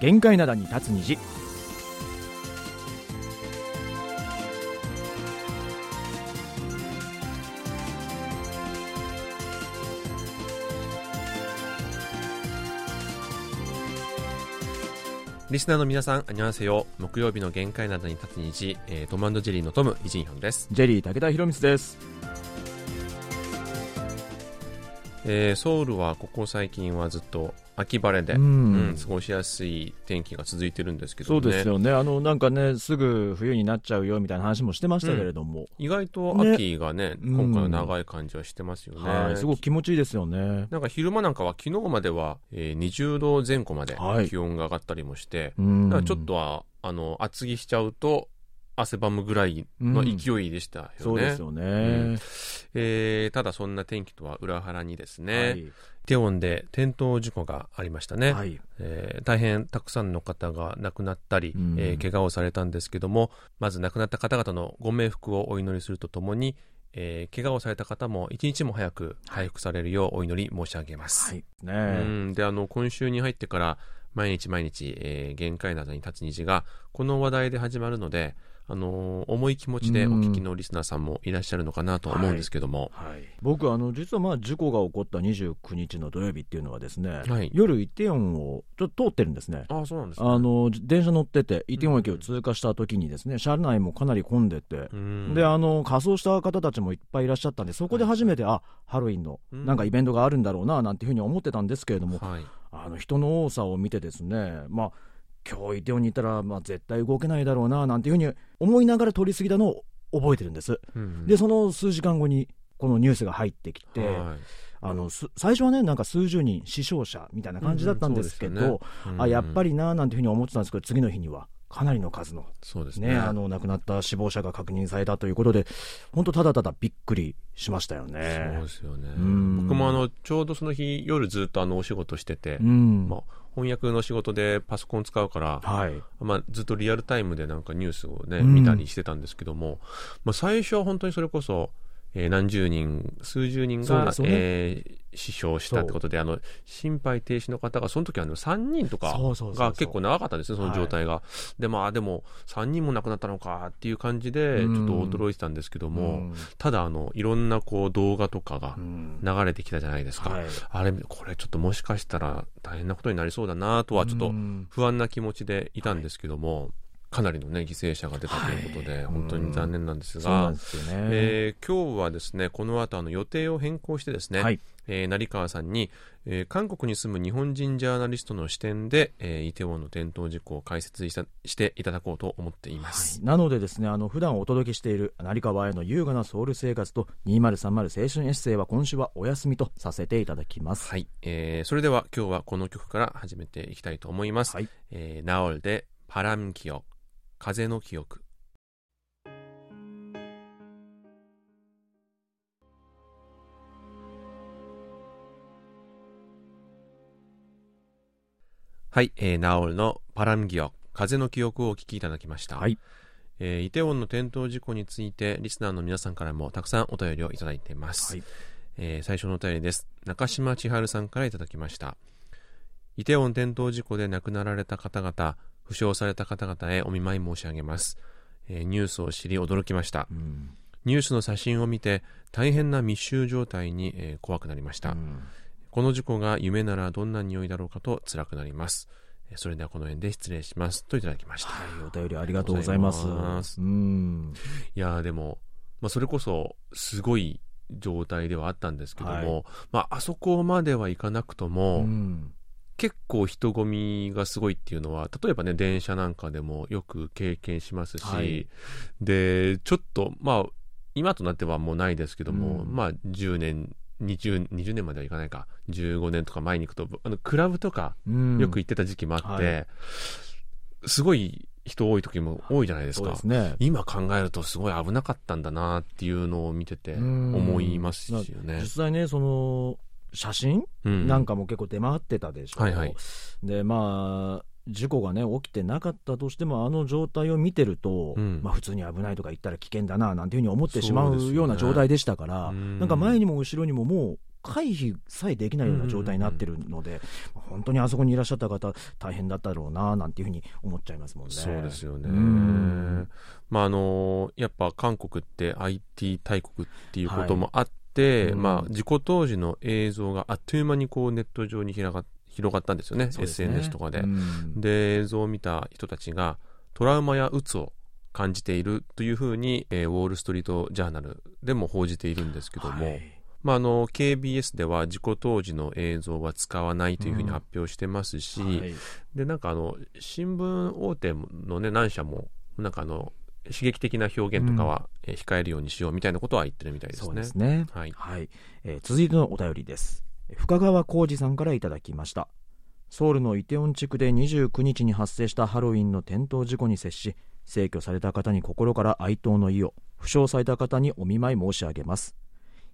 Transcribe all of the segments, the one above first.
限界灘に立つ虹リスナーの皆さん、あにわせよ。木曜日の限界などに立つ虹、えー、トムジェリーのトム、イジンヒョンです。ジェリー武田博光ですえー、ソウルはここ最近はずっと秋晴れで、ううんん過ごしやすい天気が続いてるんですけどそね。うですよね。あのなんかねすぐ冬になっちゃうよみたいな話もしてましたけれども、意外と秋がね、うん今回は長い感じはしてますよね。はいすごく気持ちいいですよね。なんか昼間なんかは昨日までは、えー、20度前後まではい。気温が上がったりもして、うん。だからちょっとはあの厚着しちゃうと汗ばむぐらいの勢いでしたよね。そうですよね、ん。えーただそんな天気とは裏腹にですね、はい。テウォンで転倒事故がありましたね、はい。えー大変たくさんの方が亡くなったり、うん。えー怪我をされたんですけどもまず亡くなった方々のご冥福をお祈りするとともに、えー怪我をされた方も一日も早く回復されるようお祈り申し上げます、はい。ねうん。であの今週に入ってから毎日毎日、えー限界などに立つ虹がこの話題で始まるので、あのー重い気持ちでお聞きのリスナーさんもいらっしゃるのかなと思うんですけども、はい、僕あの実はまあ事故が起こった29日の土曜日っていうのはですね、はい。夜イテウォンをちょっと通ってるんですね。ああそうなんですね。あの電車乗っててイテウォン駅を通過した時にですね、車内もかなり混んでて、うん。であの仮装した方たちもいっぱいいらっしゃったんでそこで初めて、あハロウィンのうん。なんかイベントがあるんだろうななんていうふうに思ってたんですけれども、はい。あの人の多さを見てですねまあ今日イテウォンにいたら、まあ、絶対動けないだろうななんていうふうに思いながら通り過ぎたのを覚えてるんです、うんでその数時間後にこのニュースが入ってきて、はい。あのす最初はねなんか数十人死傷者みたいな感じだったんですけど、うんうんね。うん。あやっぱりななんていうふうに思ってたんですけど次の日にはかなりの数のそうですね。ね、あの亡くなった死亡者が確認されたということで、本当、ただただびっくりしましたよそうねで。すよね。うん。僕もあのちょうどその日夜ずっとあのお仕事してて、うん。まあ、翻訳の仕事でパソコン使うから、はい、まあ、ずっとリアルタイムでなんかニュースをね、うん。見たりしてたんですけども、まあ、最初は本当にそれこそ、えー何十人数十人が、ね。えー死傷したってことであの心肺停止の方がその時はあの3人とかが結構長かったんですねその状態が、でまあでも3人も亡くなったのかっていう感じでちょっと驚いてたんですけども、うん。ただあのいろんなこう動画とかがうん。流れてきたじゃないですか、はい。あれこれちょっともしかしたら大変なことになりそうだなとはちょっとうん。不安な気持ちでいたんですけども、かなりのね犠牲者が出たということで、はい本当に残念なんですがそうね。えー今日はですねこの後あの予定を変更してですね、はいえー成川さんに、えー韓国に住む日本人ジャーナリストの視点で、えーイテウォンの転倒事故を解説したしていただこうと思っています。なのでですねあの普段お届けしている成川への優雅なソウル生活と2030青春エッセイは今週はお休みとさせていただきます。はい、えーそれでは今日はこの曲から始めていきたいと思います。はいえーナオルでパラン記憶風の記憶はい、えーナオルのパラン記憶風の記憶をお聞きいただきました。はいえーイテウォンの転倒事故についてリスナーの皆さんからもたくさんお便りをいただいています。はいえー最初のお便りです。中島千春さんからいただきました。イテウォン転倒事故で亡くなられた方々、負傷された方々へお見舞い申し上げます。えーニュースを知り驚きましたう。んニュースの写真を見て大変な密集状態に、えー怖くなりました。うんこの事故が夢ならどんな匂いだろうかと辛くなります。えーそれではこの辺で失礼します。といただきました。はい、お便りありがとうございます。うございますうんいやーでも、まあ、それこそすごい状態ではあったんですけども、はいまあ、あそこまではいかなくとも、うん結構人混みがすごいっていうのは例えばね電車なんかでもよく経験しますし、はい。でちょっとまあ今となってはもうないですけども、うん。まあ10年 20, 20年まではいかないか。15年とか前に行くとあのクラブとかうん。よく行ってた時期もあって、はすごい人多い時も多いじゃないですか。ね。今考えるとすごい危なかったんだなっていうのを見ててうん。思いますよね。実。際ねその写真？うん。なんかも結構出回ってたでしょ、はいはい。でまあ事故がね起きてなかったとしてもあの状態を見てると、うん。まあ、普通に危ないとか言ったら危険だななんていうふうに思ってしまそうよね。うな状態でしたから、うん。なんか前にも後ろにももう回避さえできないような状態になってるので、本当にあそこにいらっしゃった方、大変だったろうななんていうふうに思っちゃいますもんね。そうですよね。うん。まああのやっぱ韓国って IT 大国っていうこともあっうん。まあ事故当時の映像があっという間にこうネット上に広が広がったんですよね。ね。SNS とかで。うん。で映像を見た人たちがトラウマや鬱を感じているというふうに、えーウォール・ストリート・ジャーナルでも報じているんですけども、はい。まあ、あの KBS では事故当時の映像は使わないというふうに発表してますし、はい。でなんかあの新聞大手の、ね、何社もなんかあの刺激的な表現とかは、えー控えるようにしようみたいなことは言ってるみたいですね。そうですね。はいはい、えー続いてのお便りです。深川浩二さんからいただきました。ソウルのイテウォン地区で29日に発生したハロウィンの転倒事故に接し、逝去された方に心から哀悼の意を、負傷された方にお見舞い申し上げます。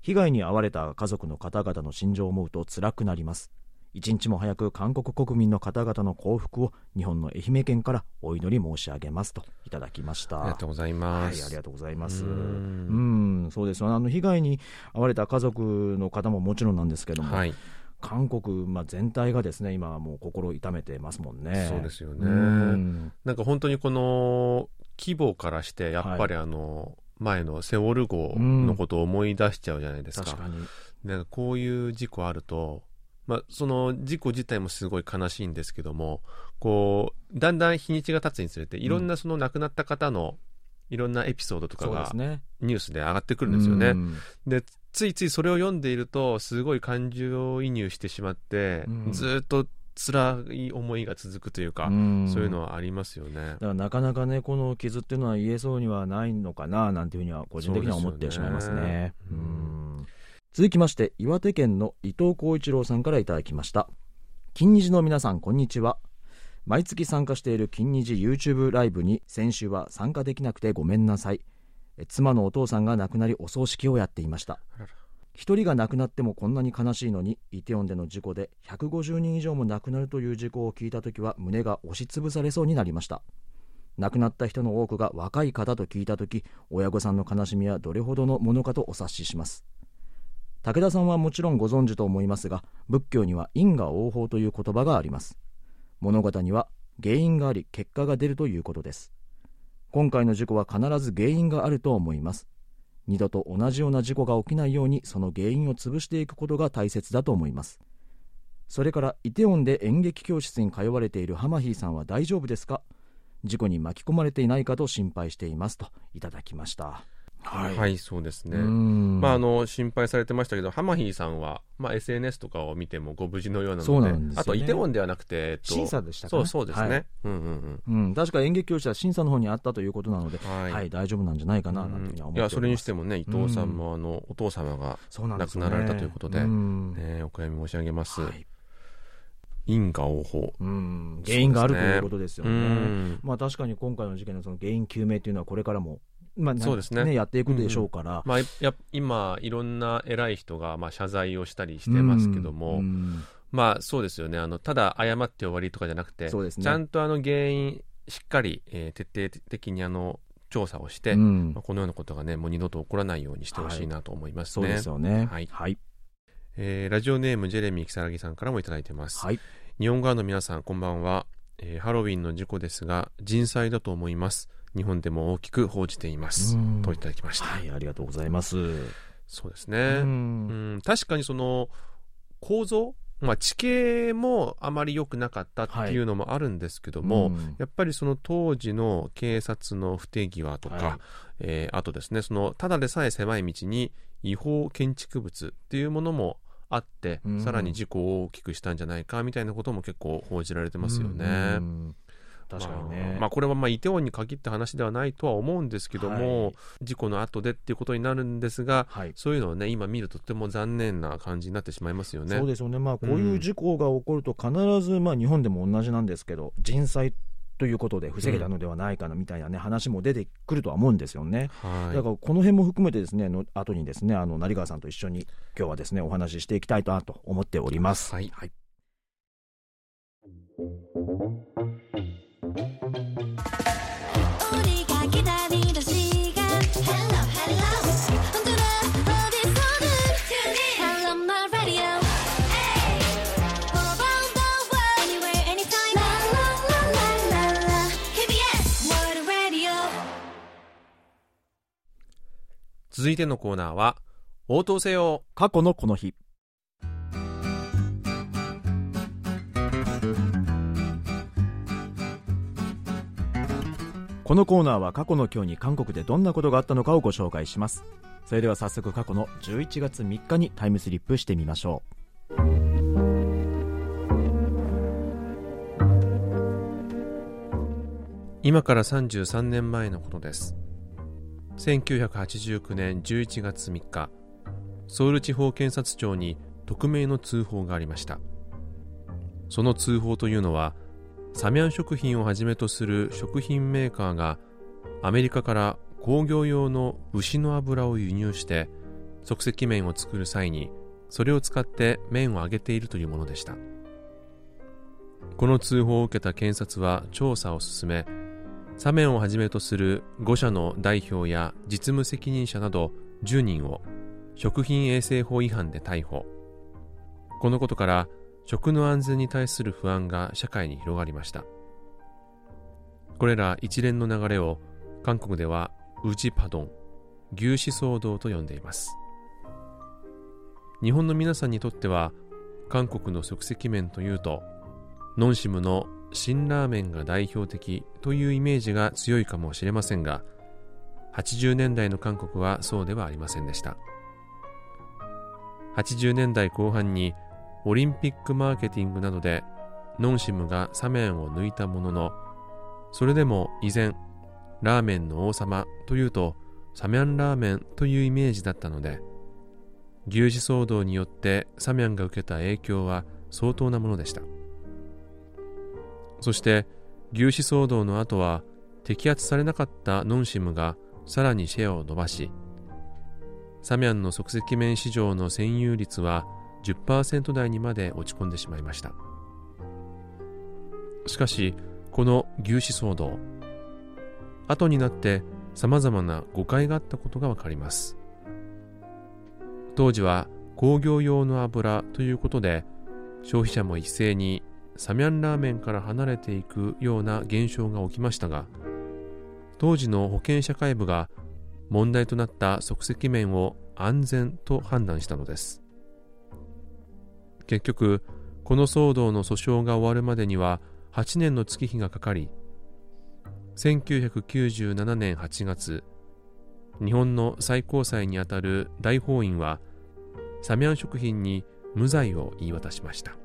被害に遭われた家族の方々の心情を思うと辛くなります。一日も早く韓国国民の方々の幸福を日本の愛媛県からお祈り申し上げますといただきました。ありがとうございます。はい、ありがとうございます。ううんん、そうですよ。あの被害に遭われた家族の方ももちろんなんですけども、はい、韓国、まあ、全体がですね、今はもう心痛めてますもんね。そうですよねうんなんか本当にこの規模からしてやっぱりあの、前のセオル号のことを思い出しちゃうじゃないですか。確かに。なんかこういう事故あると、まあ、その事故自体もすごい悲しいんですけどもこうだんだん日にちが経つにつれていろんなその亡くなった方のいろんなエピソードとかが。ニュースで上がってくるんですよね。うんでついついそれを読んでいるとすごい感情移入してしまって、うんずっと辛い思いが続くというか、んそういうのはありますよねだ。からなかなかね、この傷っていうのは言えそうにはないのかななんていうふうには、個人的には思ってしまいますね。すよねうん続きまして、岩手県の伊藤浩一郎さんからいただきました。金日の皆さん、こんにちは。毎月参加している金日 YouTube ライブに先週は参加できなくてごめんなさい。妻のお父さんが亡くなりお葬式をやっていました。一人が亡くなってもこんなに悲しいのにイテウォンでの事故で150人以上も亡くなるという事故を聞いた時は胸が押しつぶされそうになりました亡くなった人の多くが若い方と聞いた時親御さんの悲しみはどれほどのものかとお察しします武田さんはもちろんご存知と思いますが仏教には因果応報という言葉があります。物事には原因があり結果が出るということです。今回の事故は必ず原因があると思います。二度と同じような事故が起きないようにその原因を潰していくことが大切だと思います。それからイテウォンで演劇教室に通われているハマヒーさんは大丈夫ですか？事故に巻き込まれていないかと心配していますといただきました。ははい、そうですね。うんまあ、あの心配されてましたけど、ハマヒーさんは、まあ、SNS とかを見てもご無事のようなので、でねあとイテウォンではなくて、えっと、審査でしたかねそうそうですね、はいうんうんうん、確か演劇教室は審査の方にあったということなので、うん。はい。はい、大丈夫なんじゃないかななんていや、それにしてもね、伊藤さんも、あの、お父様が、亡くなられたということでうんね、お悔やみ申し上げます。はい因果応報。うん、原因があるということですようね。ん。まあ確かに今回の事件のその原因究明というのはこれからも、まあなそうですねやっていくでしょうから。まあ、や今、いろんな偉い人が、まあ、謝罪をしたりしてますけども、うんまあ、そうですよね。あの、ただ謝って終わりとかじゃなくて、ねちゃんとあの原因、しっかり、えー徹底的にあの、調査をして、うんまあ、このようなことがね、もう二度と起こらないようにしてほしいなと思いますね。そうですよね。はいはい。えーラジオネームジェレミー木更木さんからもいただいてます。はい。日本側の皆さん、こんばんは、えーハロウィンの事故ですが、人災だと思います。日本でも大きく報じていますうん。といただきました。はい、ありがとうございます。そうですうね。うんん、確かにその構造、まあ、地形もあまり良くなかったっていうのもあるんですけども、うんやっぱりその当時の警察の不手際とか、はいえーあとですねそのただでさえ狭い道に違法建築物っていうものもあって、うんさらに事故を大きくしたんじゃないかみたいなことも結構報じられてますよね。うん確かにね。まあ、まあこれはまあイテウォンに限った話ではないとは思うんですけども、はい事故の後でっていうことになるんですが、はい。そういうのをね今見るととても残念な感じになってしまいますよね。そうですよね、まあ、こういう事故が起こると、必ず、まあ、日本でも同じなんですけど、人災ということで防げたのではないかなみたいな、ね話も出てくるとは思うんですよね。はいだからこの辺も含めてですねの後にですねあの成川さんと一緒に今日はですねお話ししていきたいなと思っております。はいはい続いてのコーナーは、応答せよ過去のこの日。このコーナーは過去の今日に韓国でどんなことがあったのかをご紹介します。それでは早速過去の11月3日にタイムスリップしてみましょう。今から33年前のことです。1989年11月3日ソウル地方検察庁に匿名の通報がありました。その通報というのはサミャン食品をはじめとする食品メーカーがアメリカから工業用の牛の油を輸入して即席麺を作る際にそれを使って麺を揚げているというものでした。この通報を受けた検察は調査を進めサメンをはじめとする5社の代表や実務責任者など10人を食品衛生法違反で逮捕。このことから食の安全に対する不安が社会に広がりました。これら一連の流れを韓国ではウジパドン牛脂騒動と呼んでいます。日本の皆さんにとっては韓国の即席麺というとノンシムの辛ラーメンが代表的というイメージが強いかもしれませんが80年代の韓国はそうではありませんでした。80年代後半にオリンピックマーケティングなどでノンシムがサメを抜いたもののそれでも依然ラーメンの王様というとサミャンラーメンというイメージだったので牛脂騒動によってサミャンが受けた影響は相当なものでした。そして牛脂騒動の後は摘発されなかったノンシムがさらにシェアを伸ばしサミャンの即席麺市場の占有率は10%台にまで落ち込んでしまいました。しかしこの牛脂騒動後になって様々な誤解があったことがわかります。当時は工業用の油ということで消費者も一斉にサミャンラーメンから離れていくような現象が起きましたが当時の保健社会部が問題となった即席麺を安全と判断したのです。結局この騒動の訴訟が終わるまでには8年の月日がかかり1997年8月日本の最高裁にあたる大法院はサミャン食品に無罪を言い渡しました。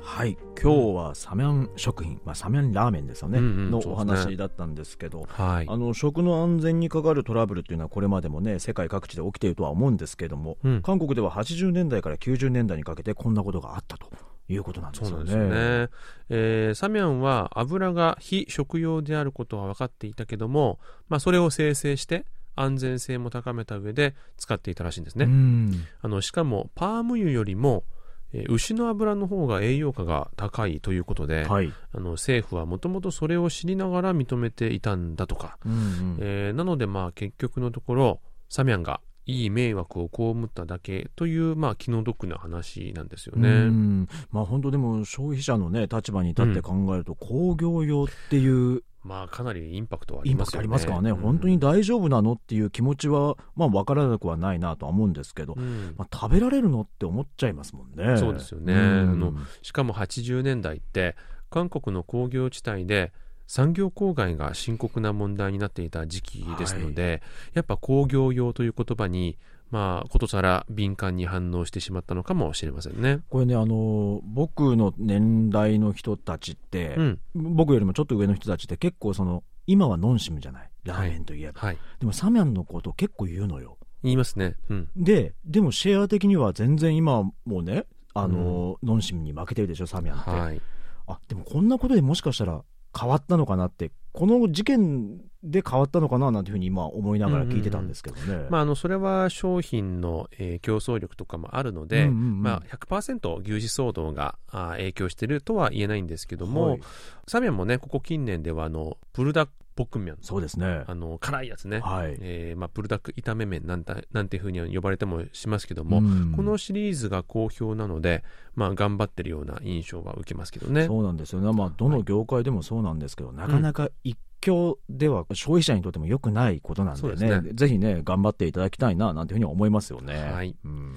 はい。今日はサミャン食品、まあ、サミャンラーメンですよね、うんうんのお話だったんですけどはい。あの食の安全に関わるトラブルっていうのはこれまでもね世界各地で起きているとは思うんですけれども、うん。韓国では80年代から90年代にかけてこんなことがあったということなんですよね。ね、えーサミャンは油が非食用であることは分かっていたけども、まあ、それを生成して安全性も高めた上で使っていたらしいんですね、うん。あのしかもパーム油よりも、えー牛の油の方が栄養価が高いということで、はい、あの政府はもともとそれを知りながら認めていたんだとか、うんうん。えーなのでまあ結局のところサミャンがいい迷惑を被っただけというまあ気の毒な話なんですよね。うん。まあ本当でも消費者のね立場に立って考えると工業用っていうまあかなりインパクトはありインパクト。ありますからね、うん。本当に大丈夫なのっていう気持ちはまあ分からなくはないなとは思うんですけど、うん。まあ、食べられるのって思っちゃいますもんね。そうですよね。ん。あのしかも80年代って韓国の工業地帯で産業公害が深刻な問題になっていた時期ですので、やっぱ工業用という言葉にまあことさら敏感に反応してしまったのかもしれませんね。これねあの僕の年代の人たちって、うん、僕よりもちょっと上の人たちって結構その今はノンシムじゃない？ラーメンといえば、はい。でもサミャンのこと結構言うのよ言いますね。うん。ででもシェア的には全然今はもうねあの、ノンシムに負けてるでしょサミャンって、はい。あでもこんなことでもしかしたら変わったのかなってこの事件で変わったのかななんていうふうに今思いながら聞いてたんですけどね、まあ、あのそれは商品の、えー競争力とかもあるので、うんうんうん。まあ、100%牛耳騒動があー影響しているとは言えないんですけども、はい。サミャンもねここ近年ではあのプルダポポックン麺そうですね。あの辛いやつね、はい。えーまあ、プルダック炒め麺なんたなんていうふうに呼ばれてもしますけども、うん。このシリーズが好評なので、まあ、頑張ってるような印象は受けますけどね。そうなんですよね、まあ、どの業界でもそうなんですけど、なかなか一強では消費者にとっても良くないことなんでね、ですね。ぜひね、頑張っていただきたいななんていうふうに思いますよね。はい。うん。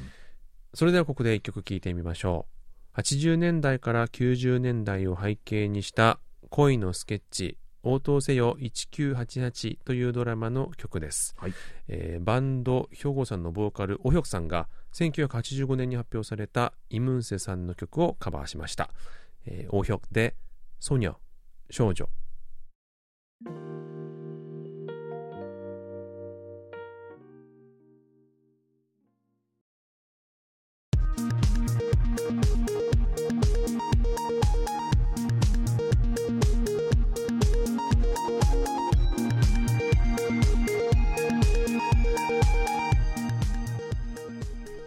それではここで一曲聴いてみましょう。80年代から90年代を背景にした恋のスケッチ、応答せよ1988というドラマの曲です。はいえーバンド兵庫さんのボーカル、おひょくさんが1985年に発表されたイムンセさんの曲をカバーしました。えー、おひょくで、ソニャ、少女。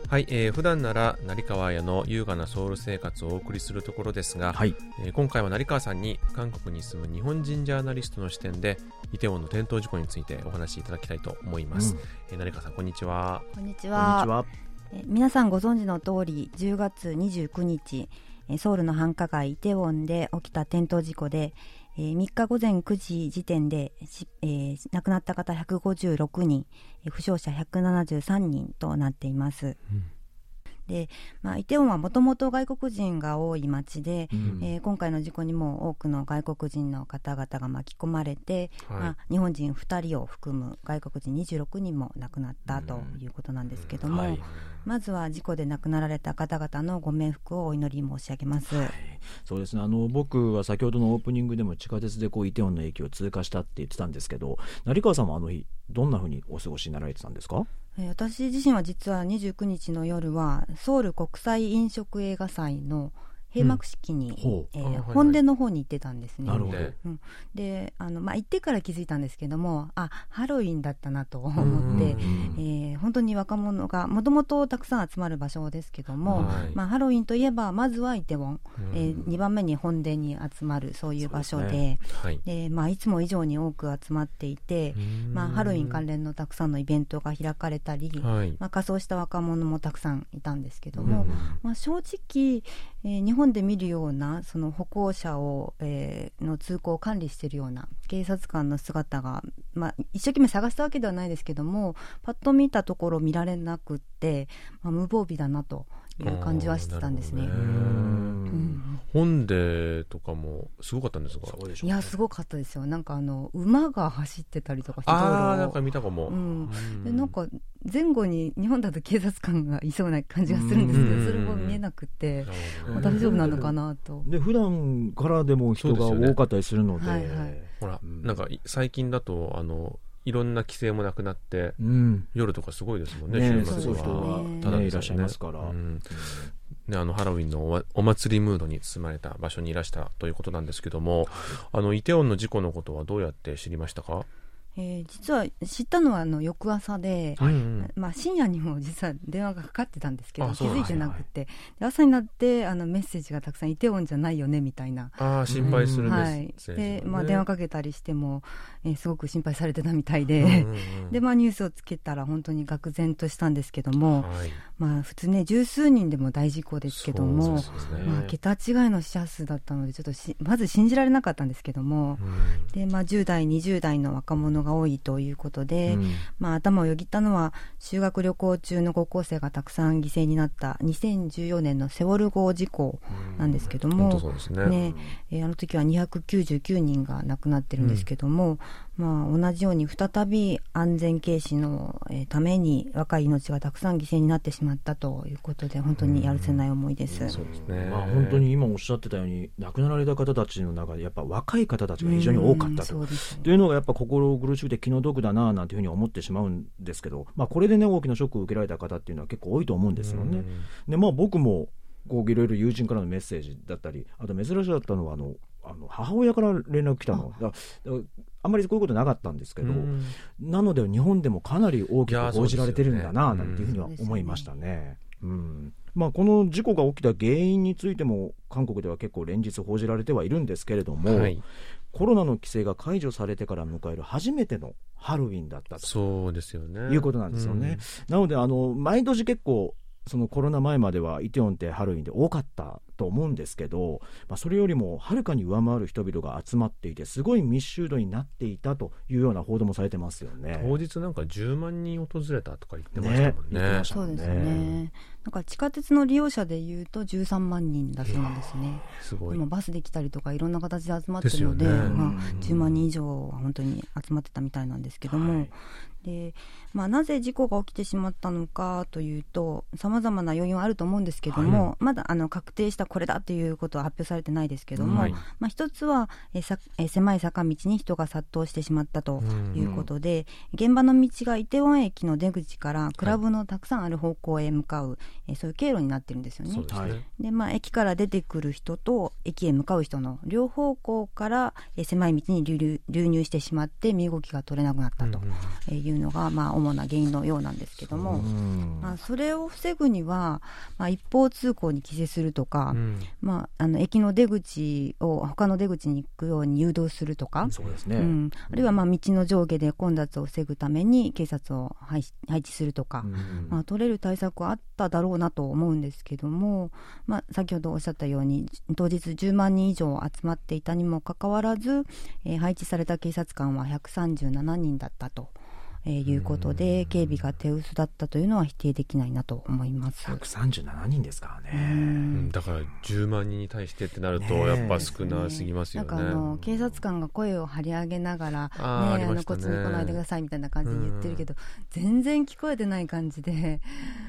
はい、えー普段なら成川屋の優雅なソウル生活をお送りするところですが、はい、えー今回は成川さんに韓国に住む日本人ジャーナリストの視点でイテウォンの転倒事故についてお話しいただきたいと思います、うん。えー成川さんこんにちは。こんにちこんにはちは。え皆さんご存知の通り10月29日えソウルの繁華街イテウォンで起きた転倒事故で、えー3日午前9時時点で、えー亡くなった方156人えー負傷者173人となっています、で、まあ、イテウォンはもともと外国人が多い街で、うん。えー今回の事故にも多くの外国人の方々が巻き込まれて、はい。まあ、日本人2人を含む外国人26人も亡くなったということなんですけども、はい。まずは事故で亡くなられた方々のご冥福をお祈り申し上げます。そうですね。あの僕は先ほどのオープニングでも地下鉄でこうイテウォンの駅を通過したって言ってたんですけど成川さんはあの日どんなふうにお過ごしになられてたんですか？えー私自身は実は29日の夜はソウル国際飲食映画祭の閉幕式に、うん。えー本殿の方に行ってたんですね。なるほど。でであの、まあ、行ってから気づいたんですけどもあハロウィンだったなと思って、えー本当に若者がもともとたくさん集まる場所ですけども、はい。まあ、ハロウィンといえばまずはイテウォン、うん。え2番目に本殿に集まるそういう場所で。そうではい。でまあ、いつも以上に多く集まっていて、まあ、ハロウィン関連のたくさんのイベントが開かれたり、はい。まあ、仮装した若者もたくさんいたんですけどうん。も、まあ、正直、えー日本で見るようなその歩行者を、えーの通行を管理しているような警察官の姿が、まあ、一生懸命探したわけではないですけどもパッと見たところ見られなくって、まあ、無防備だなという感じはしてたんですね。本でとかもすごかったんですかそうでしょいうやすごかったですよ。なんかあの馬が走ってたりとかしてああなんか見たかも、うん。うん。でなんか前後に日本だと警察官がいそうな感じがするんですけうん。どそれも見えなくてまあ大丈夫なのかなと。で普段からでも人が多かったりするので。はいはい。ほら、うん。なんかい最近だとあのいろんな規制もなくなってうん。夜とかすごいですもんねね週末は。ねただね。いらっしゃいますから。うんね、あのハロウィンのお祭りムードに包まれた場所にいらしたということなんですけども、あのイテウォンの事故のことはどうやって知りましたか、えー実は知ったのはあの翌朝で、うんうん。まあ、深夜にも実は電話がかかってたんですけど気づいてなくて、で朝になってあのメッセージがたくさんイテウォンじゃないよねみたいな。ああ心配するメはいッセージ、ねでまあ、電話かけたりしても、えーすごく心配されてたみたいで、うんうんうん。でまあ、ニュースをつけたら本当に愕然としたんですけども、はい。まあ、普通ね十数人でも大事故ですけども、ねまあ、桁違いの死者数だったのでちょっとしまず信じられなかったんですけども、うん。でまあ、10代20代の若者が多いということで、うん。まあ、頭をよぎったのは修学旅行中の高校生がたくさん犠牲になった2014年のセウォル号事故なんですけども、うですね。ねえーあの時は299人が亡くなってるんですけども、まあ、同じように再び安全軽視のえーために若い命がたくさん犠牲になってしまったということで本当にやるせない思いです。そうですね、まあ、本当に今おっしゃってたように亡くなられた方たちの中でやっぱ若い方たちが非常に多かったうんと。そうですねというのがやっぱ心苦しくて気の毒だななんていうふうに思ってしまうんですけど、まあ、これでね大きなショックを受けられた方っていうのは結構多いと思うんですよね。でまあ僕もこういろいろ友人からのメッセージだったりあと珍しかったのはあのあの母親から連絡来たの。だだあんまりこういうことなかったんですけど、うん。なので日本でもかなり大きく報じられてるんだななんていうふうには思いましたね。うん。まあ、この事故が起きた原因についても韓国では結構連日報じられてはいるんですけれども、はい。コロナの規制が解除されてから迎える初めてのハロウィンだったと。そうですよね。いうことなんですよね。なのであの毎年結構そのコロナ前まではイテウォンってハロウィンで多かったと思うんですけど、まあ、それよりもはるかに上回る人々が集まっていてすごい密集度になっていたというような報道もされてますよね。当日なんか10万人訪れたとか言ってましたもんね。ね言ってましたそうですね。なんか地下鉄の利用者でいうと13万人だそうなんですね。すごい。今バスで来たりとかいろんな形で集まってるので、でねまあ、うん10万人以上は本当に集まってたみたいなんですけども、はいでまあ、なぜ事故が起きてしまったのかというとさまざまな要因はあると思うんですけども、まだあの確定したこれだということは発表されてないですけども、はい。まあ、一つはえさえ狭い坂道に人が殺到してしまったとうん。いうことで、現場の道がイテウォン駅の出口からクラブのたくさんある方向へ向かう、えそういう経路になってるんですよね。ですね。まあ、駅から出てくる人と駅へ向かう人の両方向からえー狭い道に流入してしまって身動きが取れなくなったというのが、まあ、主な原因のようなんですけども、う。んまあ、それを防ぐには、まあ、一方通行に規制するとか、うん。まあ、あの駅の出口を他の出口に行くように誘導するとか。そうですね、うん、あるいはまあ道の上下で混雑を防ぐために警察を配置するとか、うん。まあ、取れる対策はあっただろうなと思うんですけども、まあ、先ほどおっしゃったように当日10万人以上集まっていたにもかかわらず、えー配置された警察官は137人だったと。えーいうことで警備が手薄だったというのは否定できないなと思います。137人ですからうね。うん。ん。だから10万人に対してってなるとやっぱ少なすぎますよね。なんかあの警察官が声を張り上げながら、ね、あーあのこっちに来ないでくださいみたいな感じで言ってるけど、全然聞こえてない感じで、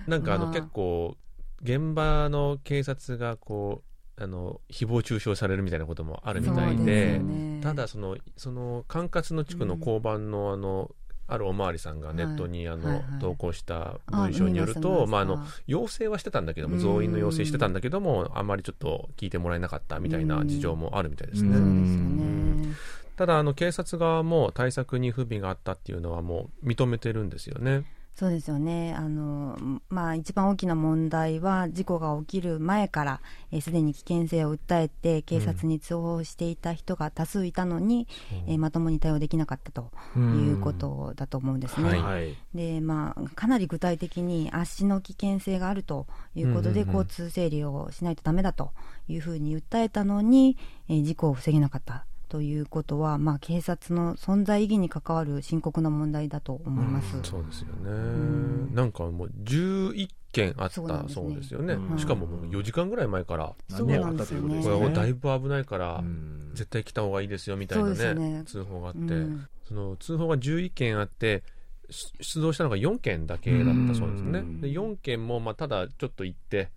なんかあのまあ。結構現場の警察がこうあの誹謗中傷されるみたいなこともあるみたいでね。ただそのその管轄の地区の交番のあの、あるおまわりさんがネットにあの、投稿したあ文章によると、見まあ、あの要請はしてたんだけどもうん。増員の要請してたんだけどもあまりちょっと聞いてもらえなかったみたいな事情もあるみたいですね。ただあの警察側も対策に不備があったっていうのはもう認めてるんですよね。そうですよね。あの、まあ、一番大きな問題は、事故が起きる前から、えーすでに危険性を訴えて、警察に通報していた人が多数いたのに、えーまともに対応できなかったということだと思うんですね。はいはい。で、まあ、かなり具体的に圧死の危険性があるということで、うんうんうん交通整理をしないとダメだというふうに訴えたのに、えー事故を防げなかった。ということは、まあ、警察の存在意義に関わる深刻な問題だと思います。そうですよね、ん。なんかもう11件あったそそうですよね、うん。しかももう4時間ぐらい前から、そうねなんですよね。あったということですこれね。はだいぶ危ないから、うん。絶対来た方がいいですよみたいなねね。通報があって、うん。その通報が11件あってし出動したのが4件だけだったそうですね、うんで4件もまあただちょっと行って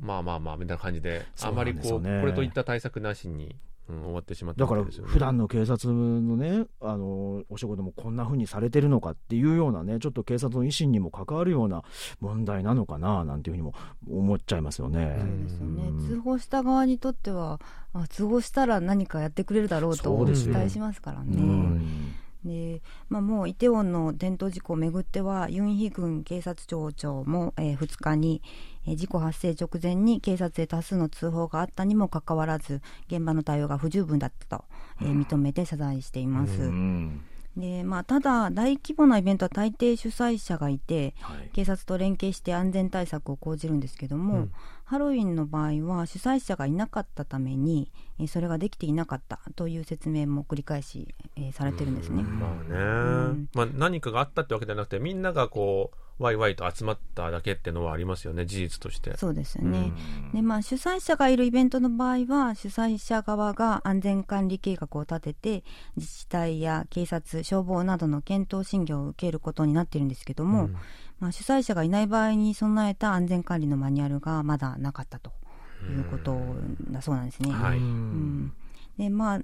まあまあまあみたいな感じであまりこう、これといった対策なしに、うん。終わってしまっただからみたいですよね。普段の警察のねあのお仕事もこんな風にされてるのかっていうようなねちょっと警察の威信にも関わるような問題なのかななんていうふうにも思っちゃいますよね。そうですよね。うん。通報した側にとってはあ通報したら何かやってくれるだろうと期待しますからうね。ん。でまあ、もうイテウォンの転倒事故をめぐってはユン・ヒ軍警察庁長も、えー2日に、えー事故発生直前に警察へ多数の通報があったにもかかわらず現場の対応が不十分だったと、えー認めて謝罪しています。うんでまあ、ただ、大規模なイベントは大抵主催者がいてはい。警察と連携して安全対策を講じるんですけども、うん。ハロウィンの場合は主催者がいなかったためにえーそれができていなかったという説明も繰り返し、えーされてるんですね。まあね、ん。まあ、何かがあったってわけじゃなくてみんながこうワイワイと集まっただけってのはありますよね事実として。そうですよね、うん。でまあ、主催者がいるイベントの場合は主催者側が安全管理計画を立てて自治体や警察消防などの検討審議を受けることになっているんですけども、うん。まあ、主催者がいない場合に備えた安全管理のマニュアルがまだなかったということだそうなんですね。はい。うんでまあ、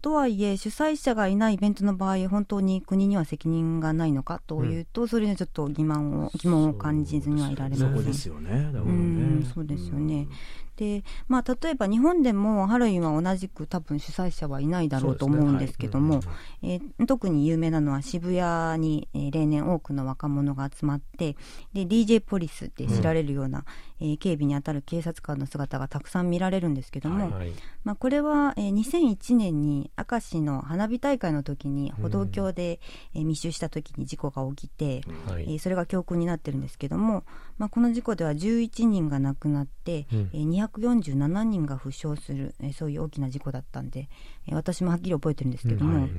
とはいえ主催者がいないイベントの場合本当に国には責任がないのかというと、それにはちょっと疑問を疑問を感じずにはいられません。そこですよね。だからね。うんそうですよねでまあ、例えば日本でもハロウィンは同じく多分主催者はいないだろうと思うんですけども、えー特に有名なのは渋谷に、えー例年多くの若者が集まってで DJ ポリスって知られるような、えー警備に当たる警察官の姿がたくさん見られるんですけども、はいまあ、これは、えー2001年に明石の花火大会の時に歩道橋で、えー密集した時に事故が起きて、はい。えーそれが教訓になってるんですけども、まあ、この事故では11人が亡くなって、うん。えー247人が負傷する、えーそういう大きな事故だったんで、えー私もはっきり覚えてるんですけども、はい。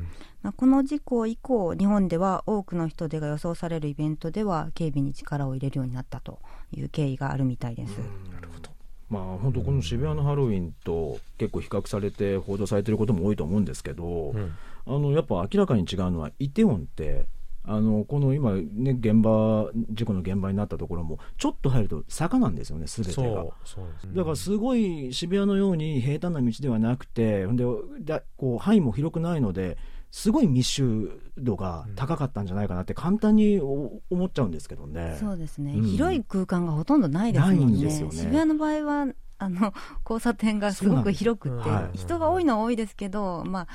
まあ、この事故以降日本では多くの人手が予想されるイベントでは警備に力を入れるようになったという経緯があるみたいです。なるほど。まあ本当この渋谷のハロウィンと結構比較されて報道されてることも多いと思うんですけど、うん。あのやっぱ明らかに違うのはイテウォンってあのこの今ね現場事故の現場になったところもちょっと入ると坂なんですよね全てが。そうそうです。ねだからすごい渋谷のように平坦な道ではなくてほんでだこう範囲も広くないのですごい密集度が高かったんじゃないかなって簡単にお思っちゃうんですけどね。そうですね、うん広い空間がほとんどないですもんないんねですよね。渋谷の場合はあの交差点がすごく広くて、人が多いのは多いですけど、まあ、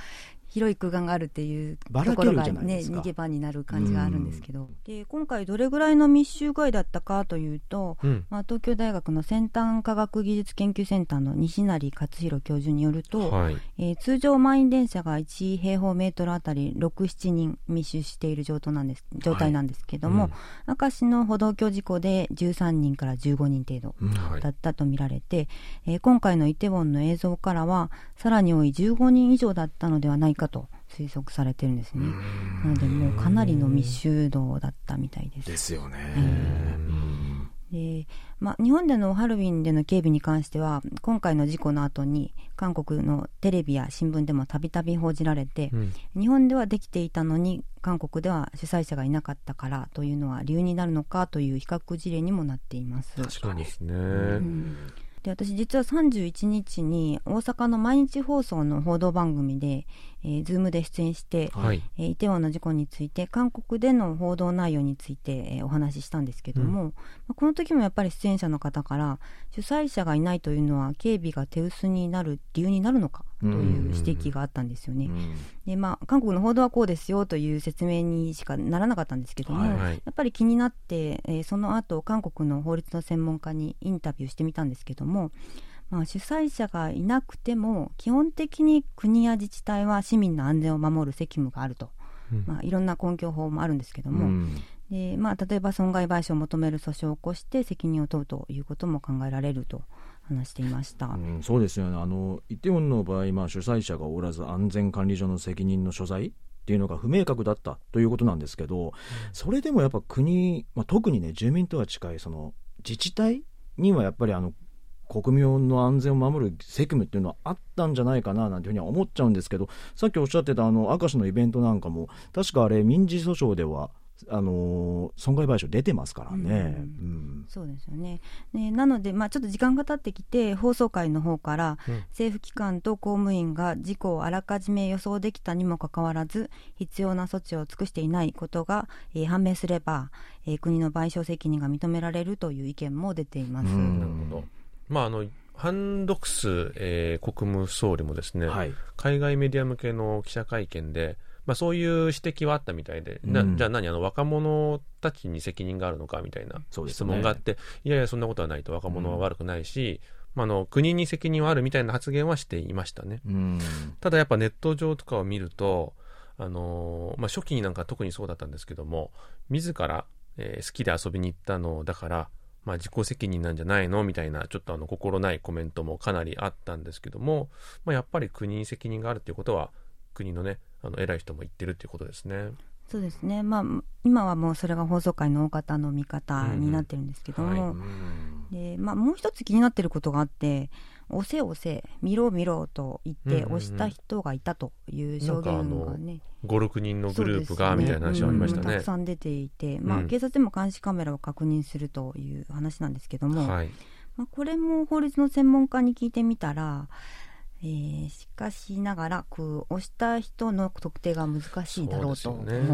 広い空間があるっていうところが、ね、逃げ場になる感じがあるんですけど、で今回どれぐらいの密集外だったかというと、うん。まあ、東京大学の先端科学技術研究センターの西成勝弘教授によると、はい。えー通常満員電車が1平方メートルあたり67人密集している状態なんです状態なんですけども、明石の歩道橋事故で13人から15人程度うんはい。だったと見られて、えー今回のイテウォンの映像からはさらに多い15人以上だったのではないかと推測されてるんですね。なのでもうかなりの密集度だったみたいです。ですよね。うんでまあ、日本でのハロウィンでの警備に関しては今回の事故の後に韓国のテレビや新聞でもたびたび報じられて、うん。日本ではできていたのに韓国では主催者がいなかったからというのは理由になるのかという比較事例にもなっています。確かに。ですね、うん。で私実は31日に大阪の毎日放送の報道番組で、えー、ズームで出演して、はい。えーイテウォンの事故について韓国での報道内容について、えーお話ししたんですけども、まあこの時もやっぱり出演者の方から主催者がいないというのは警備が手薄になる理由になるのかという指摘があったんですよね。うん。でまあ、韓国の報道はこうですよという説明にしかならなかったんですけども、はいはい。やっぱり気になって、えーその後韓国の法律の専門家にインタビューしてみたんですけども、まあ、主催者がいなくても基本的に国や自治体は市民の安全を守る責務があると、うん。まあ、いろんな根拠法もあるんですけども、うん。でまあ、例えば損害賠償を求める訴訟を起こして責任を問うということも考えられると話していました。うん、そうですよね。あのイテウォンの場合、まあ、主催者がおらず安全管理所の責任の所在っていうのが不明確だったということなんですけど、それでもやっぱ国、まあ、特にね住民とは近いその自治体にはやっぱりあの国民の安全を守る責務っていうのはあったんじゃないかななんていうふうには思っちゃうんですけどさっきおっしゃってたあの明石のイベントなんかも確かあれ民事訴訟ではあの損害賠償出てますからね。ううん。そうですよね。ねなので、まあ、ちょっと時間が経ってきて放送会の方から、うん。政府機関と公務員が事故をあらかじめ予想できたにもかかわらず必要な措置を尽くしていないことが、えー判明すれば、えー国の賠償責任が認められるという意見も出ています。うん。なるほどまああのハン・ドクス、えー国務総理もですね、はい。海外メディア向けの記者会見で、まあ、そういう指摘はあったみたいで、なうん。じゃあ何あの若者たちに責任があるのかみたいな質問があって、いやいやそんなことはないと若者は悪くないし、まあ、あの国に責任はあるみたいな発言はしていましたね。うん。ただやっぱネット上とかを見ると、あのーまあ、初期になんか特にそうだったんですけども自ら、えー好きで遊びに行ったのだから、まあ、自己責任なんじゃないの？みたいなちょっとあの心ないコメントもかなりあったんですけども、まあ、やっぱり国に責任があるっていうことは国のねあの偉い人も言ってるっていうことですね。そうですね、まあ、今はもうそれが放送会の大方の見方になってるんですけども、うんうん。でまあ、もう一つ気になってることがあって押せ押せ見ろ見ろと言って押した人がいたという証言がね、56人のグループがみたいな話がありましたね。うんたく。さん出ていて、まあうん警察でも監視カメラを確認するという話なんですけども、はい、まあ、これも法律の専門家に聞いてみたら、えーしかしながらこう押した人の特定が難しいだろうと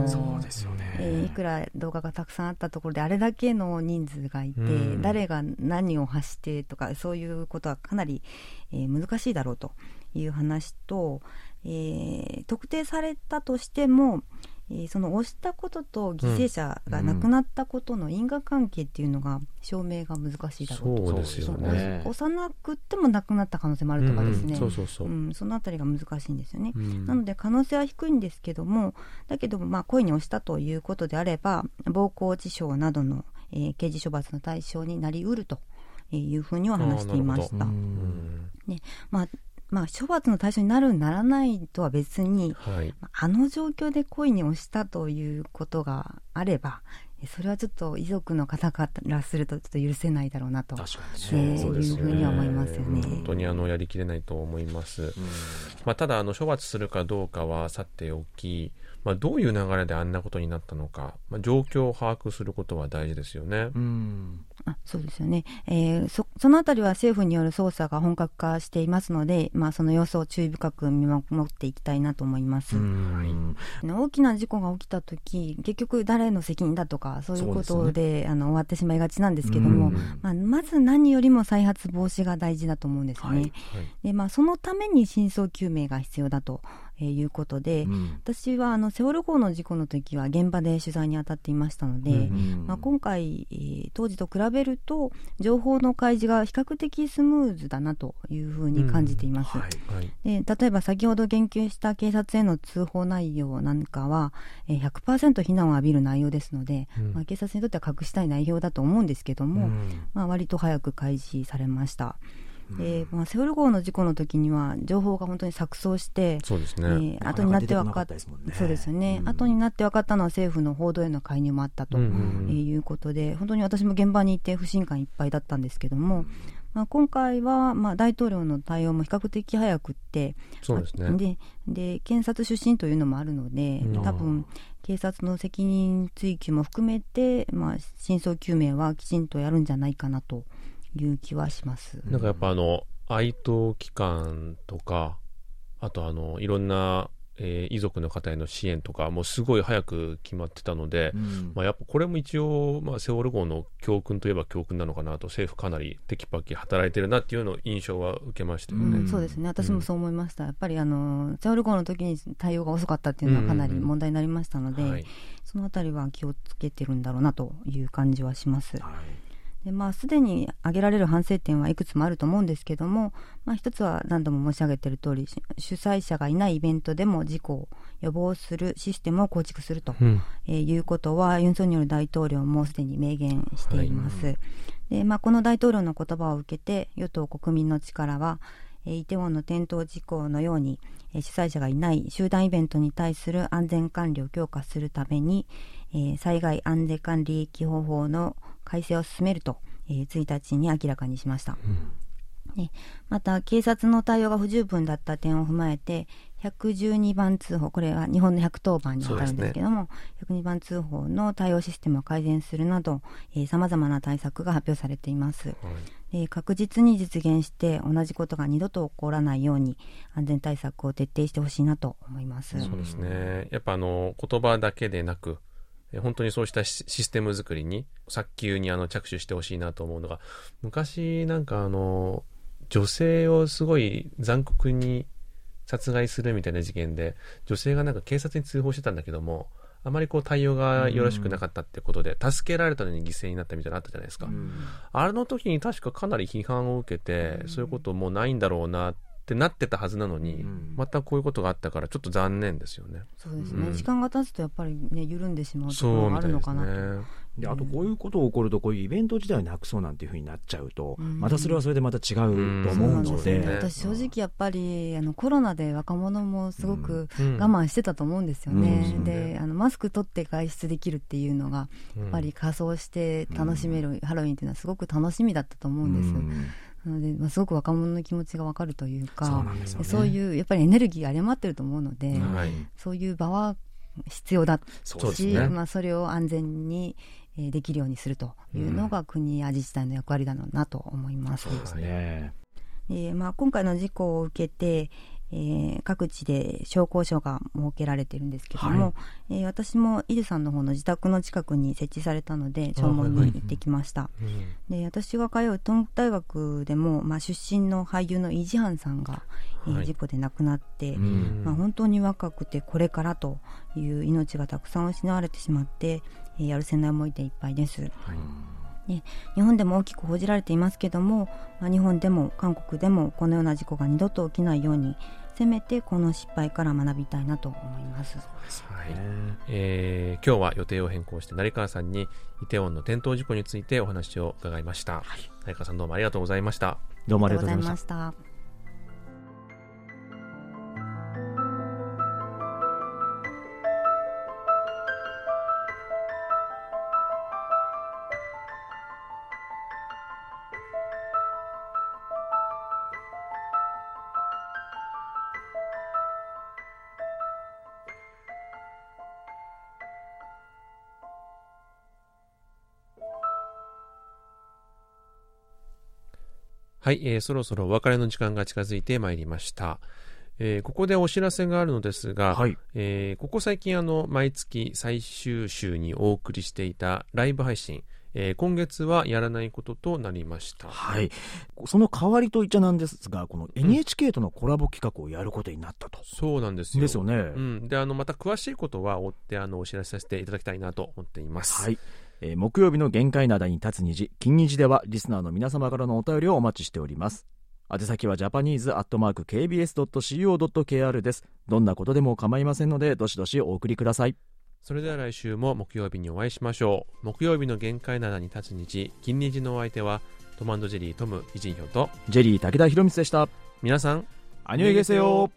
そうですよね。えーいくら動画がたくさんあったところであれだけの人数がいて、うん誰が何を発してとかそういうことはかなり、えー難しいだろうという話と、えー特定されたとしても、えーその押したことと犠牲者が亡くなったことの因果関係っていうのが証明が難しいだろうと、そうですよね。ね幼くっても亡くなった可能性もあるとかですね、うんそのあたりが難しいんですよね。うんなので可能性は低いんですけどもだけどまあ故意に押したということであれば暴行致傷などの、えー刑事処罰の対象になりうるというふうには話していました。うんまあまあ、処罰の対象になるならないとは別にはい。あの状況で故意に押したということがあればえそれはちょっと遺族の方からするとちょっと許せないだろうなと確かえにねーそうですよねいうふうには思いますよね。本当にあのやりきれないと思います。まあ、ただあの処罰するかどうかはさておき、まあ、どういう流れであんなことになったのか、まあ、状況を把握することは大事ですよね。うんあそうですよね、えーそそのあたりは政府による捜査が本格化していますので、まあ、その様子を注意深く見守っていきたいなと思います、うん。大きな事故が起きた時結局誰の責任だとかそういうことであの終わってしまいがちなんですけども、うん。まあ、まず何よりも再発防止が大事だと思うんですよね、はい。はい。でまあ、そのために真相究明が必要だとえーいうことで、うん。私はあのセウォル号の事故の時は現場で取材に当たっていましたので、うんまあ、今回、えー当時と比べると情報の開示が比較的スムーズだなというふうに感じています、はい。はい。で例えば先ほど言及した警察への通報内容なんかは、えー100%非難を浴びる内容ですので、うん。まあ、警察にとっては隠したい内容だと思うんですけども、うん。まあ、割と早く開示されました、でまあ、セウォル号の事故の時には情報が本当に錯綜してそうですえね。ー後になって分かったそうですよね、うん。後になって分かったのは政府の報道への介入もあったと、うんえいうことで本当に私も現場にいて不信感いっぱいだったんですけども、まあ、今回はまあ大統領の対応も比較的早くってそうですね。でで検察出身というのもあるので、うん。多分警察の責任追及も含めて、まあ、真相究明はきちんとやるんじゃないかなという気はします。なんかやっぱあの、哀悼期間とか、あとあの、いろんな、えー遺族の方への支援とか、もうすごい早く決まってたので、うんまあ、やっぱこれも一応、まあ、セウォル号の教訓といえば教訓なのかなと、政府かなりテキパキ働いてるなっていうの印象は受けましたよね。うん、そうですね私もそう思いました、やっぱりあのセオル号の時に対応が遅かったっていうのはかなり問題になりましたので、はい。そのあたりは気をつけてるんだろうなという感じはします。はいでまあ、すでに挙げられる反省点はいくつもあると思うんですけども、まあ、一つは何度も申し上げている通りし主催者がいないイベントでも事故を予防するシステムを構築すると、うん。えーいうことはユン・ソンニョル大統領もすでに明言しています、でまあ、この大統領の言葉を受けて与党・国民の力は、えーイテウォンの転倒事故のように、えー主催者がいない集団イベントに対する安全管理を強化するために、えー災害安全管理基本法の改正を進めると、えー1日に明らかにしました、ね、また警察の対応が不十分だった点を踏まえて112番通報これは日本の110番に当たるんですけども、102番通報の対応システムを改善するなどさまざまな対策が発表されています。はい。で確実に実現して同じことが二度と起こらないように安全対策を徹底してほしいなと思います。そうですね。やっぱあの、言葉だけでなく、え本当にそうしたシシステム作りに、早急にあの着手してほしいなと思うのが、昔なんかあの、女性をすごい残酷に殺害するみたいな事件で、女性がなんか警察に通報してたんだけども、あまりこう対応がよろしくなかったってことで、助けられたのに犠牲になったみたいなのあったじゃないですか。あの時に確かかなり批判を受けて、そういうこともうないんだろうなってなってたはずなのに、うんまたこういうことがあったからちょっと残念ですよね。そうですね、うん時間が経つとやっぱりね緩んでしまうところがあるのかなと。ね。であとこういうことが起こるとこういうイベント自体をなくそうなんていうふうになっちゃうと、うんまたそれはそれでまた違うと思うので、ね。ね私正直やっぱりあのコロナで若者もすごくうん我慢してたと思うんですよね。うんで、あのマスク取って外出できるっていうのがやっぱり仮装して楽しめるハロウィンっていうのはすごく楽しみだったと思うんです。うんなので、まあ、すごく若者の気持ちがわかるというか、そうねそういうやっぱりエネルギーが誤ってると思うので、うんはいそういう場は必要だそうですねまあ、それを安全にえーできるようにするというのが国や自治体の役割だろうなと思います。そうですね。えーまあ、今回の事故を受けて、えー各地で商工所が設けられてるんですけども、えー私もイルさんの方の自宅の近くに設置されたので弔問に行ってきました、うんで私が通う東北大学でも、まあ、出身の俳優のイ・ジハンさんが、えーはい。事故で亡くなって、うん。まあ、本当に若くてこれからという命がたくさん失われてしまって、えーやるせない思いでいっぱいです、で日本でも大きく報じられていますけども、まあ、日本でも韓国でもこのような事故が二度と起きないようにせめてこの失敗から学びたいなと思います。はいえー今日は予定を変更して成川さんにイテウォンの転倒事故についてお話を伺いました、成川さんどうもありがとうございました。どうもあありがとうございましたはい、えーそろそろお別れの時間が近づいてまいりました。えーここでお知らせがあるのですが、たはいえーここ最近あの毎月最終週にお送りしていたライブ配信、えー今月はやらないこととなりました。はいその代わりといっちゃなんですがこの NHK とのコラボ企画をやることになったと、そうなんですよ。ですよね、うん、であのまた詳しいことは追ってあのお知らせさせていただきたいなと思っています。はい、えー木曜日の限界灘に立つ虹金虹ではリスナーの皆様からのお便りをお待ちしております。宛先はジャパニーズアットマーク KBS.CO.KR です。どんなことでも構いませんのでどしどしお送りください。それでは来週も木曜日にお会いしましょう。木曜日の限界灘に立つ日、金日のお相手はトマンドジェリートムイジンヒョとジェリー武田博光でした。皆さんアニュエゲセヨ